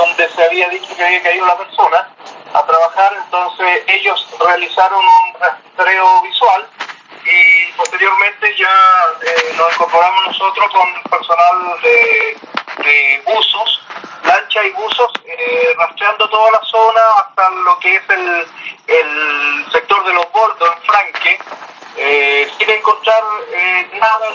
donde se había dicho que había caído la persona a trabajar, entonces ellos realizaron un rastreo visual y posteriormente ya eh, nos incorporamos nosotros con personal de, de buzos, lancha y buzos, eh, rastreando toda la zona hasta lo que es el, el sector de los bordos en Franque, eh, sin encontrar eh, nada.